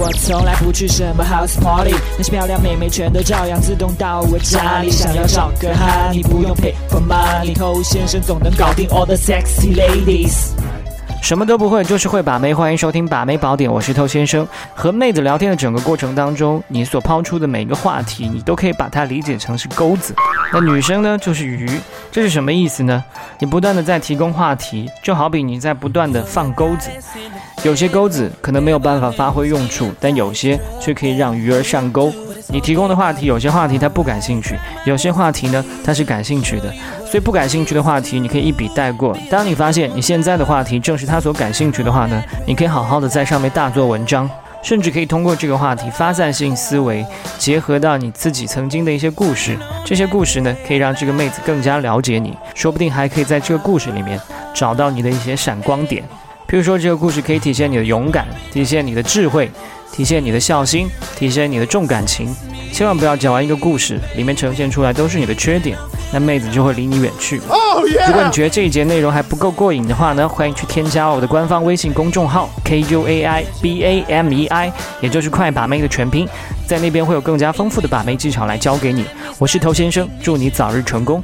我从来不去什么 house party，那些漂亮妹妹全都照样自动到我家里。想要找个哈，你不用 pay for money，偷先生总能搞定 all the sexy ladies。什么都不会，就是会把妹。欢迎收听《把妹宝典》，我是偷先生。和妹子聊天的整个过程当中，你所抛出的每一个话题，你都可以把它理解成是钩子。那女生呢，就是鱼，这是什么意思呢？你不断的在提供话题，就好比你在不断的放钩子。有些钩子可能没有办法发挥用处，但有些却可以让鱼儿上钩。你提供的话题，有些话题他不感兴趣，有些话题呢他是感兴趣的，所以不感兴趣的话题你可以一笔带过。当你发现你现在的话题正是他所感兴趣的话呢，你可以好好的在上面大做文章，甚至可以通过这个话题发散性思维，结合到你自己曾经的一些故事，这些故事呢可以让这个妹子更加了解你，说不定还可以在这个故事里面找到你的一些闪光点。譬如说，这个故事可以体现你的勇敢，体现你的智慧。体现你的孝心，体现你的重感情，千万不要讲完一个故事，里面呈现出来都是你的缺点，那妹子就会离你远去。如果你觉得这一节内容还不够过瘾的话呢，欢迎去添加我的官方微信公众号 K U A I B A M E I，也就是快把妹的全拼，在那边会有更加丰富的把妹技巧来教给你。我是头先生，祝你早日成功。